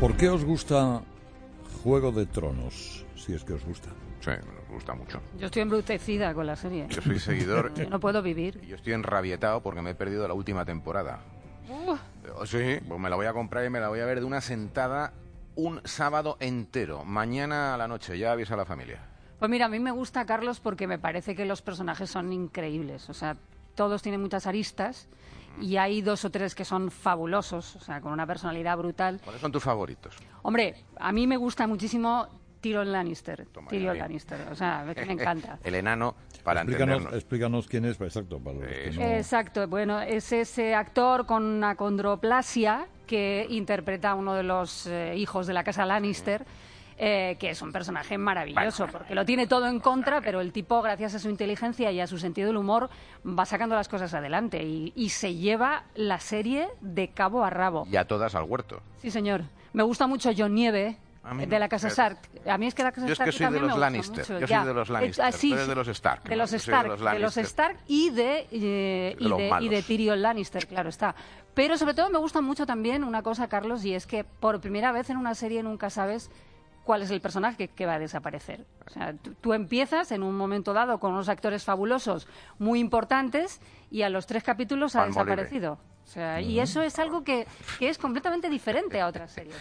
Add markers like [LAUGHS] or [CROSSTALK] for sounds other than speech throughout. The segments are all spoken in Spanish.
¿Por qué os gusta Juego de Tronos? Si es que os gusta. Sí, nos gusta mucho. Yo estoy embrutecida con la serie. Yo soy seguidor. [LAUGHS] Yo no puedo vivir. Yo estoy enrabietado porque me he perdido la última temporada. Uh, Oh, Sí, pues me la voy a comprar y me la voy a ver de una sentada un sábado entero. Mañana a la noche, ya avisa a la familia. Pues mira, a mí me gusta Carlos porque me parece que los personajes son increíbles. O sea, todos tienen muchas aristas y hay dos o tres que son fabulosos, o sea, con una personalidad brutal. ¿Cuáles son tus favoritos? Hombre, a mí me gusta muchísimo Tyrion Lannister. Toma, Tyrion Lannister, o sea, que me encanta. [LAUGHS] El enano, para explícanos, entendernos. explícanos quién es, exacto, para los que no- Exacto, bueno, es ese actor con una condroplasia que interpreta a uno de los eh, hijos de la casa Lannister. Eh, que es un personaje maravilloso, porque lo tiene todo en contra, pero el tipo, gracias a su inteligencia y a su sentido del humor, va sacando las cosas adelante y, y se lleva la serie de cabo a rabo. Y a todas al huerto. Sí, señor. Me gusta mucho John Nieve. De la casa. Stark. A mí es que la casa Yo es Stark que soy de los Lannister. mucho, Yo soy de los Lannister. ah, sí, de los Stark, De los de Stark. los de los Lannister. Stark y de, eh, y, de, y de Tyrion Lannister, claro está. Pero sobre todo me gusta mucho también una cosa, Carlos, y es que por primera vez en una serie nunca sabes cuál es el personaje que, va a desaparecer. O sea, tú, tú empiezas en un momento dado con unos actores fabulosos, muy importantes, y a los tres capítulos ha desaparecido. O sea, y eso es algo que, que es completamente diferente a otras series.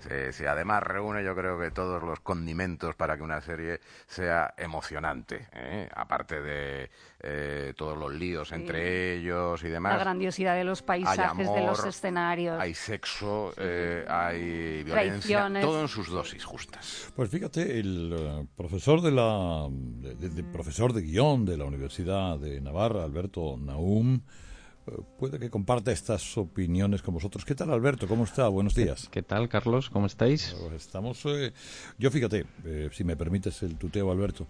Sí, sí, además reúne yo creo que todos los condimentos para que una serie sea emocionante, ¿eh? aparte de eh, todos los líos entre ellos y demás. La grandiosidad de los hay paisajes, de los escenarios. Hay sexo, eh, hay violencia, Traiciones. todo en sus dosis justas. Pues fíjate, el eh, profesor de la de- de- de- profesor de guion de la Universidad de Navarra, Alberto Naum, puede que comparta estas opiniones con vosotros. ¿Qué tal, Alberto? ¿Cómo está? Buenos días. ¿Qué tal, Carlos? ¿Cómo estáis? Pues Estamos. eh, yo fíjate, eh, si me permites el tuteo, Alberto.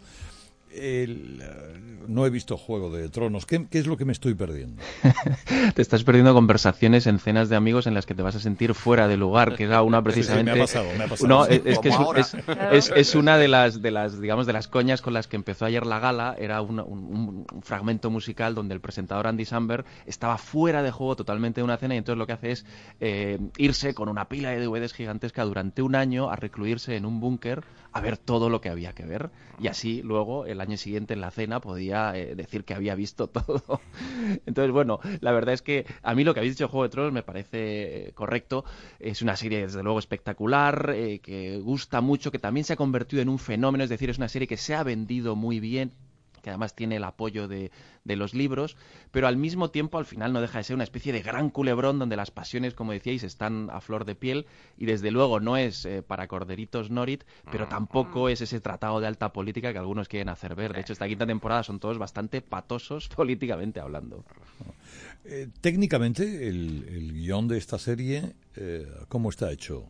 El, eh, no he visto Juego de Tronos. ¿Qué, qué es lo que me estoy perdiendo? [LAUGHS] Te estás perdiendo conversaciones en cenas de amigos en las que te vas a sentir fuera de lugar, que era una [LAUGHS] precisamente. me ha pasado, me ha pasado. No, es, es que es, es- es- es una de las, de las, digamos, de las coñas con las que empezó ayer la gala. Era una- un, un- un fragmento musical donde el presentador Andy Samberg estaba fuera de juego totalmente de una cena y entonces lo que hace es eh, irse con una pila de DVDs gigantesca durante un año a recluirse en un búnker a ver todo lo que había que ver y así luego el año siguiente en la cena podía eh, decir que había visto [LAUGHS] todo. Entonces, bueno, la verdad es que a mí lo que habéis dicho Juego de Tronos me parece eh, correcto. Es una serie desde luego espectacular, eh, que gusta mucho, que también se ha convertido en un fenómeno, es decir, es una serie que se ha vendido muy bien que además tiene el apoyo de, de los libros, pero al mismo tiempo al final no deja de ser una especie de gran culebrón donde las pasiones, como decíais, están a flor de piel y desde luego no es eh, para corderitos Norit, pero tampoco es ese tratado de alta política que algunos quieren hacer ver. De hecho, esta quinta temporada son todos bastante patosos [LAUGHS] políticamente hablando. Eh, técnicamente, el, el guion de esta serie, eh, ¿cómo está hecho?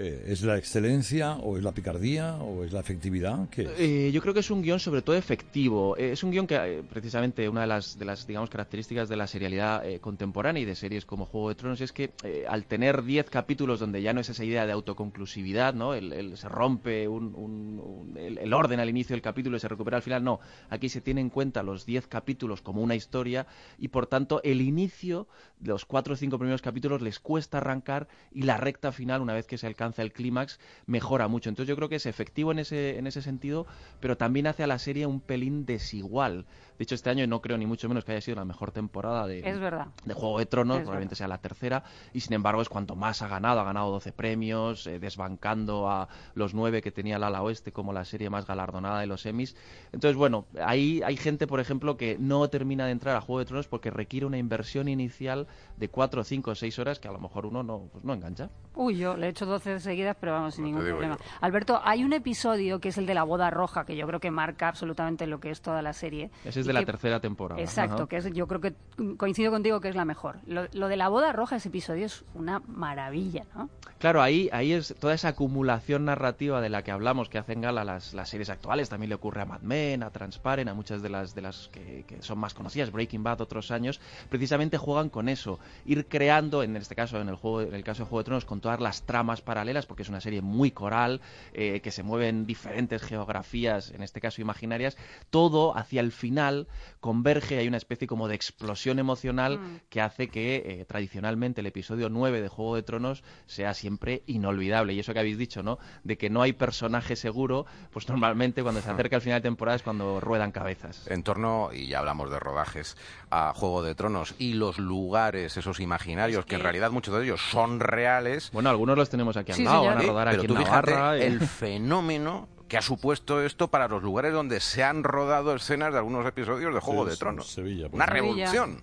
Eh, ¿Es la excelencia o es la picardía o es la efectividad? ¿Qué? Eh, yo creo que es un guion sobre todo efectivo. Eh, es un guion que precisamente una de las, de las digamos, características de la serialidad contemporánea y de series como Juego de Tronos es que al tener 10 capítulos donde ya no es esa idea de autoconclusividad, ¿no? El, se rompe un- el orden al inicio del capítulo y se recupera al final, no. Aquí se tiene en cuenta los 10 capítulos como una historia y por tanto el inicio de los 4 o 5 primeros capítulos les cuesta arrancar y la recta final, una vez que se alcanza el clímax, mejora mucho. Entonces yo creo que es efectivo en ese, en ese sentido, pero también hace a la serie un pelín desigual. De hecho, este año no creo ni mucho menos que haya sido la mejor temporada de, Es verdad. de Juego de Tronos, Es probablemente verdad. sea la tercera, y sin embargo es cuanto más ha ganado, ha ganado 12 premios, eh, desbancando a los nueve que tenía el ala oeste como la serie más galardonada de los Emmys. Entonces, bueno, ahí hay gente, por ejemplo, que no termina de entrar a Juego de Tronos porque requiere una inversión inicial de 4, 5, 6 horas que a lo mejor uno no, pues no engancha. Uy, yo le he hecho 12 seguidas, pero vamos, sin No ningún problema. yo. Alberto, hay un episodio que es el de la boda roja, que yo creo que marca absolutamente lo que es toda la serie. Ese es de la que- tercera temporada. Exacto, Ajá. que es, yo creo que coincido contigo que es la mejor. Lo, lo de la boda roja, ese episodio es una maravilla, ¿no? Claro, ahí, ahí es toda esa acumulación narrativa de la que hablamos, que hacen gala las, las series actuales. También le ocurre a Mad Men, a Transparent, a muchas de las, de las que, que son más conocidas, Breaking Bad, otros años. Precisamente juegan con eso, ir creando, en este caso, en el, juego, en el caso de Juego de Tronos, con todas las tramas paralelas, porque es una serie muy coral, eh, que se mueve en diferentes geografías, en este caso imaginarias, todo hacia el final final converge, hay una especie como de explosión emocional Mm. que hace que eh, tradicionalmente el episodio 9 de Juego de Tronos sea siempre inolvidable. Y eso que habéis dicho, ¿no? De que no hay personaje seguro, pues normalmente cuando se acerca el final de temporada es cuando ruedan cabezas. En torno, y ya hablamos de rodajes, a Juego de Tronos y los lugares, esos imaginarios, que... en realidad muchos de ellos son reales. Bueno, algunos los tenemos aquí al Sí, lado, señor. van a rodar aquí tú en Navarra. fíjate el fenómeno que ha supuesto esto para los lugares donde se han rodado escenas de algunos episodios de Juego Sí, de Tronos. Sevilla, Una revolución.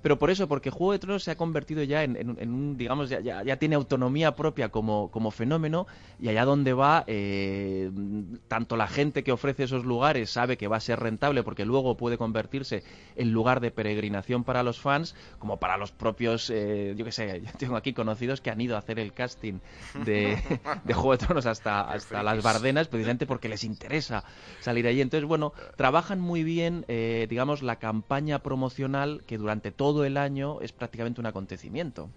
Pero por eso, porque Juego de Tronos se ha convertido ya en, en un- en un, digamos, ya, ya- ya tiene autonomía propia como, como fenómeno y allá donde va, eh, tanto la gente que ofrece esos lugares sabe que va a ser rentable porque luego puede convertirse en lugar de peregrinación para los fans, como para los propios, eh, yo qué sé, [LAUGHS] yo tengo aquí conocidos que han ido a hacer el casting de, [LAUGHS] de Juego de Tronos hasta, hasta las Bardenas, porque les interesa salir allí. Entonces, bueno, trabajan muy bien, eh, digamos, la campaña promocional que durante todo el año es prácticamente un acontecimiento.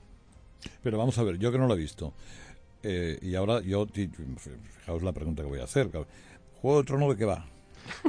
Pero vamos a ver, yo que no lo he visto. eh, y ahora yo, fijaos la pregunta que voy a hacer. ¿Juego de Trono de qué va?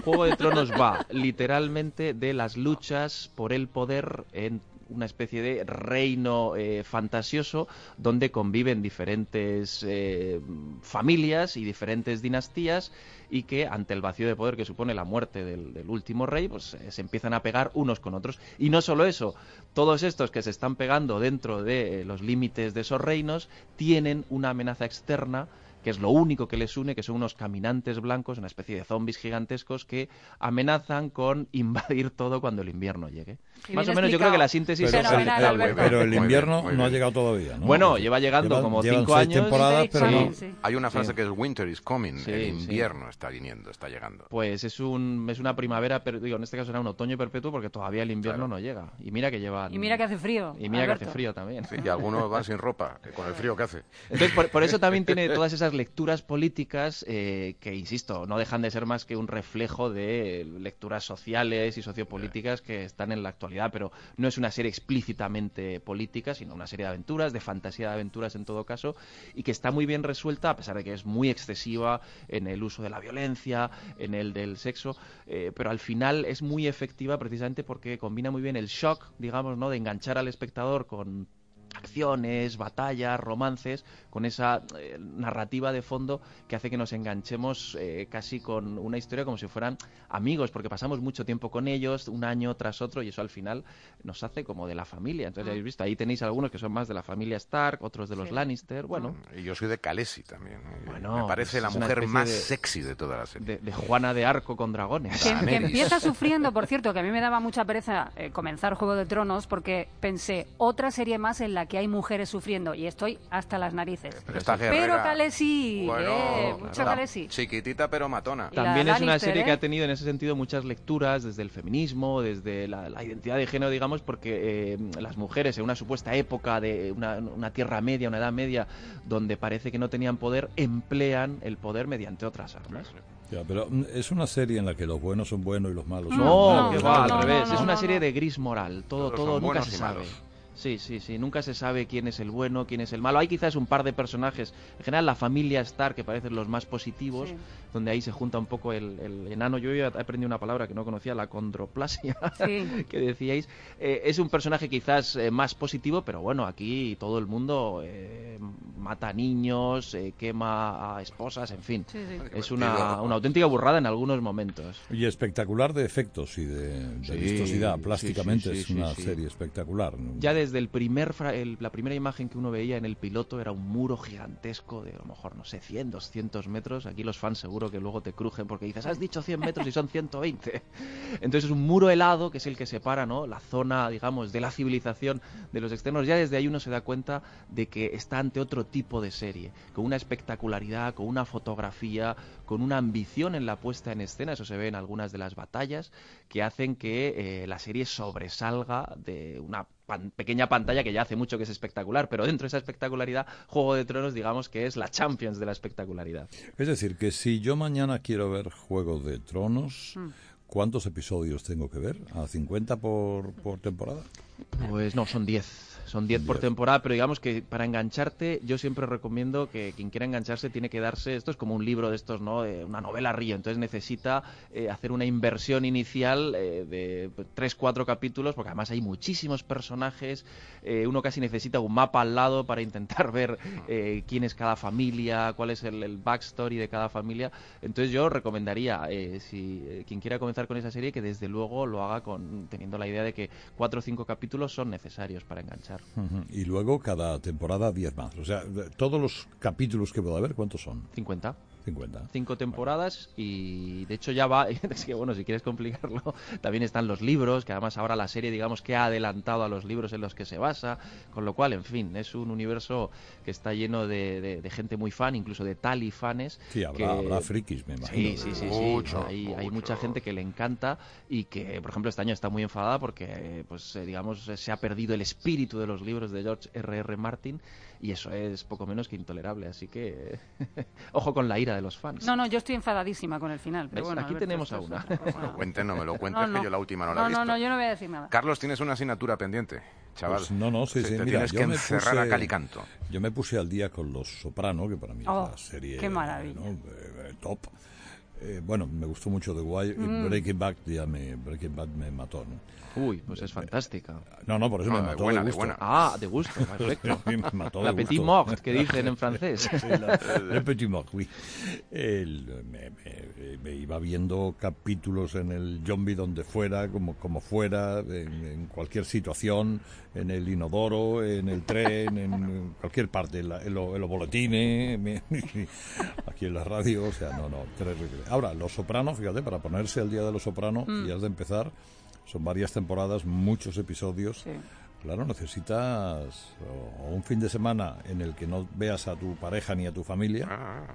Juego de Tronos va literalmente de las luchas por el poder en una especie de reino eh, fantasioso donde conviven diferentes eh, familias y diferentes dinastías y que ante el vacío de poder que supone la muerte del, último rey pues eh, se empiezan a pegar unos con otros. Y no solo eso todos estos que se están pegando dentro de eh, los límites de esos reinos tienen una amenaza externa que es lo único que les une, que son unos caminantes blancos, una especie de zombies gigantescos que amenazan con [LAUGHS] invadir todo cuando el invierno llegue. Más o menos yo creo que la síntesis Pero, es el, Alberto. pero el bien, invierno no ha llegado todavía, ¿no? Bueno, lleva llegando como cinco seis años. temporadas, Sí, pero sí, no. sí. Hay una frase Sí. que es Winter is coming, Sí, el sí. invierno está viniendo, está llegando. Pues es un es una primavera, pero digo, en este caso era un otoño perpetuo porque todavía el invierno Claro. no llega. Y mira que lleva Y mira que hace frío. y mira que hace frío también. Sí, y algunos van sin ropa, con el frío que hace. Entonces, por, por eso también tiene todas esas lecturas políticas eh, que, insisto, no dejan de ser más que un reflejo de lecturas sociales y sociopolíticas que están en la actualidad, pero no es una serie explícitamente política, sino una serie de aventuras, de fantasía de aventuras en todo caso, y que está muy bien resuelta, a pesar de que es muy excesiva en el uso de la violencia, en el del sexo, eh, pero al final es muy efectiva precisamente porque combina muy bien el shock, digamos, ¿no? de enganchar al espectador con acciones, batallas, romances, con esa eh, narrativa de fondo que hace que nos enganchemos eh, casi con una historia como si fueran amigos, porque pasamos mucho tiempo con ellos, un año tras otro, y eso al final nos hace como de la familia. Entonces, ya habéis visto, ahí tenéis algunos que son más de la familia Stark, otros de los Sí. Lannister, bueno, Y yo soy de Khaleesi también. ¿eh? Bueno, Me parece pues la mujer más de- sexy de toda la serie. de, de Juana de Arco con dragones. Que, que empieza [LAUGHS] sufriendo, por cierto, que a mí me daba mucha pereza eh, comenzar Juego de Tronos porque pensé, otra serie más en la que hay mujeres sufriendo y estoy hasta las narices. Pero esta Pero guerrera- Khaleesi, Bueno, eh, claro. mucho. Chiquitita pero matona. También es una serie que ¿eh? ha tenido en ese sentido muchas lecturas desde el feminismo, desde la, la identidad de género, digamos, porque eh, las mujeres en una supuesta época de una, una tierra media, una edad media, donde parece que no tenían poder, emplean el poder mediante otras armas. Ya, pero mm, es una serie en la que los buenos son buenos y los malos son No, malos. que no, va, no, al revés. no, es una serie de gris moral. Todo, Todos todo nunca se sabe. malos. Sí, sí, sí. Nunca se sabe quién es el bueno, quién es el malo. Hay quizás un par de personajes. En general, la familia Stark, que parecen los más positivos, Sí. donde ahí se junta un poco el, el enano. Yo he aprendido una palabra que no conocía, la condroplasia, Sí. [LAUGHS] que decíais. Eh, es un personaje quizás eh, más positivo, pero bueno, aquí todo el mundo eh, mata a niños, eh, quema a esposas, en fin. Sí, sí. Es una, una auténtica burrada en algunos momentos. Y espectacular de efectos y de, de Sí, vistosidad. Plásticamente sí, sí, es una sí. serie espectacular. Ya desde el primer la primera imagen que uno veía en el piloto era un muro gigantesco de a lo mejor, no sé, 100, 200 metros. Aquí los fans seguro que luego te crujen porque dices, has dicho 100 metros y son 120. Entonces es un muro helado que es el que separa ¿no? la zona, digamos, de la civilización de los externos. Ya desde ahí uno se da cuenta de que está ante otro tipo de serie, con una espectacularidad, con una fotografía, con una ambición en la puesta en escena. Eso se ve en algunas de las batallas que hacen que eh, la serie sobresalga de una pan- pequeña pantalla que ya hace mucho que es espectacular, pero dentro de esa espectacularidad, Juego de Tronos, digamos que es la Champions de la espectacularidad. Es decir, que si yo mañana quiero ver Juego de Tronos, Mm. ¿cuántos episodios tengo que ver? ¿A 50 por, por temporada? Pues no, son 10. Son 10 por temporada, pero digamos que para engancharte yo siempre recomiendo que quien quiera engancharse tiene que darse, esto es como un libro de estos, ¿no? De una novela río, entonces necesita eh, hacer una inversión inicial eh, de 3, 4 capítulos, porque además hay muchísimos personajes, eh, uno casi necesita un mapa al lado para intentar [LAUGHS] ver eh, quién es cada familia, cuál es el, el backstory de cada familia, entonces yo recomendaría, eh, si eh, quien quiera comenzar con esa serie, que desde luego lo haga con teniendo la idea de que 4 o 5 capítulos son necesarios para Y luego cada temporada 10 más. O sea, todos los capítulos que pueda haber, ¿cuántos son? 50. 50. Cinco temporadas y de hecho ya va, [LAUGHS] es que bueno, si quieres complicarlo, también están los libros, que además ahora la serie digamos que ha adelantado a los libros en los que se basa, con lo cual, en fin, es un universo que está lleno de, de- de gente muy fan, incluso de tali fanes. Sí, habrá, que- habrá frikis, me imagino. Sí, sí, sí, sí. Mucho, hay, hay mucho. mucha gente que le encanta y que, por ejemplo, este año está muy enfadada porque, pues, eh, digamos, se ha perdido el espíritu de los libros de George R. R. Martin y eso es poco menos que intolerable. Así que, [LAUGHS] ojo con la ira de los fans. No, no, yo estoy enfadadísima con el final. Pero bueno, Aquí Alberto, tenemos a una. otra. Bueno, no me lo cuentes, No, no. que yo la última no la he visto. no, no, yo no voy a decir nada. Carlos, tienes una asignatura pendiente, chaval. Pues no, no, sí, Se- sí, Te mira, tienes yo que me encerrar puse- a cal y canto. Yo me puse al día con Los Soprano, que para mí Oh, es la serie qué maravilla. ¿no? Eh, eh, top. Eh, bueno, me gustó mucho The Wire Mm. y Breaking Bad ya me, Breaking Bad me mató. ¿no? Uy, pues es fantástica. No, no, por eso No, me de mató buena, de de gusto. buena. Ah, de gusto, [LAUGHS] perfecto. me mató de La petit gusto. mort, que dicen en francés. [LAUGHS] Sí, la- Le Petit Mort, oui. El- me, me- me iba viendo capítulos en el zombie donde fuera, como, como fuera, en, en cualquier situación, en el inodoro, en el tren, en cualquier parte, en, la- en lo- en los boletines, [LAUGHS] aquí en la radio, o sea, no, no, terrible. Ahora, Los Sopranos, fíjate, para ponerse al día de Los Sopranos, y has de empezar, son varias temporadas, muchos episodios. Sí. Claro, necesitas o un fin de semana en el que no veas a tu pareja ni a tu familia Ah,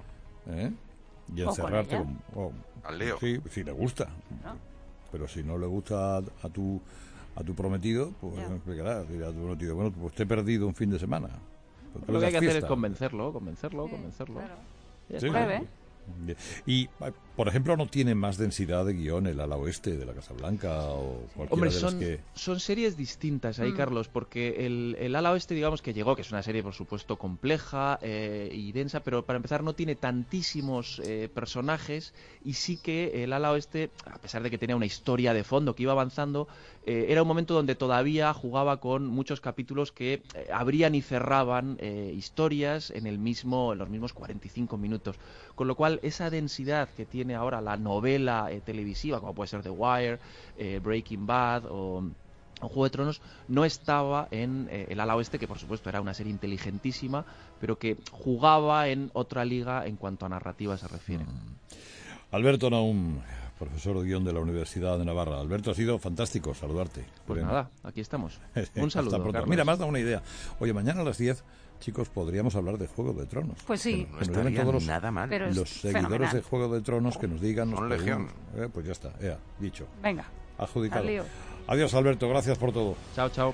¿eh? y con encerrarte con- o- Al lío. Sí, si le gusta. ¿no? Pero si no le gusta a, a tu a tu prometido, pues Ya. me explicarás. Dirá a tu prometido, bueno, pues te he perdido un fin de semana. Pues Lo que hay que hacer es convencerlo, convencerlo, convencerlo. Claro. Sí. Y, por ejemplo, no tiene más densidad de guion el ala oeste de la Casa Blanca o cualquiera Hombre, de las son, que... son series distintas ahí, Mm. Carlos, porque el, el ala oeste, digamos que llegó, que es una serie, por supuesto, compleja eh, y densa, pero para empezar no tiene tantísimos eh, personajes y sí que el ala oeste, a pesar de que tenía una historia de fondo que iba avanzando, eh, era un momento donde todavía jugaba con muchos capítulos que eh, abrían y cerraban eh, historias en el mismo en los mismos 45 minutos con lo cual esa densidad que tiene ahora la novela eh, televisiva como puede ser The Wire eh, Breaking Bad o Juego de Tronos no estaba en eh, el ala oeste, que por supuesto era una serie inteligentísima, pero que jugaba en otra liga en cuanto a narrativa se refiere. Alberto Naum, profesor de guion de la Universidad de Navarra. Alberto, ha sido fantástico saludarte. Pues nada, aquí estamos. [LAUGHS] Un saludo. pronto. Mira, me has dado una idea. Oye, mañana a las 10, chicos, podríamos hablar de Juego de Tronos. Pues sí. Que No nos llamen estaría todos los, nada mal. Los seguidores fenomenal. de Juego de Tronos que nos digan. nos legión. Eh, pues ya está, ya, dicho. Venga. Adjudicado. Adiós, Alberto, gracias por todo. Chao, chao.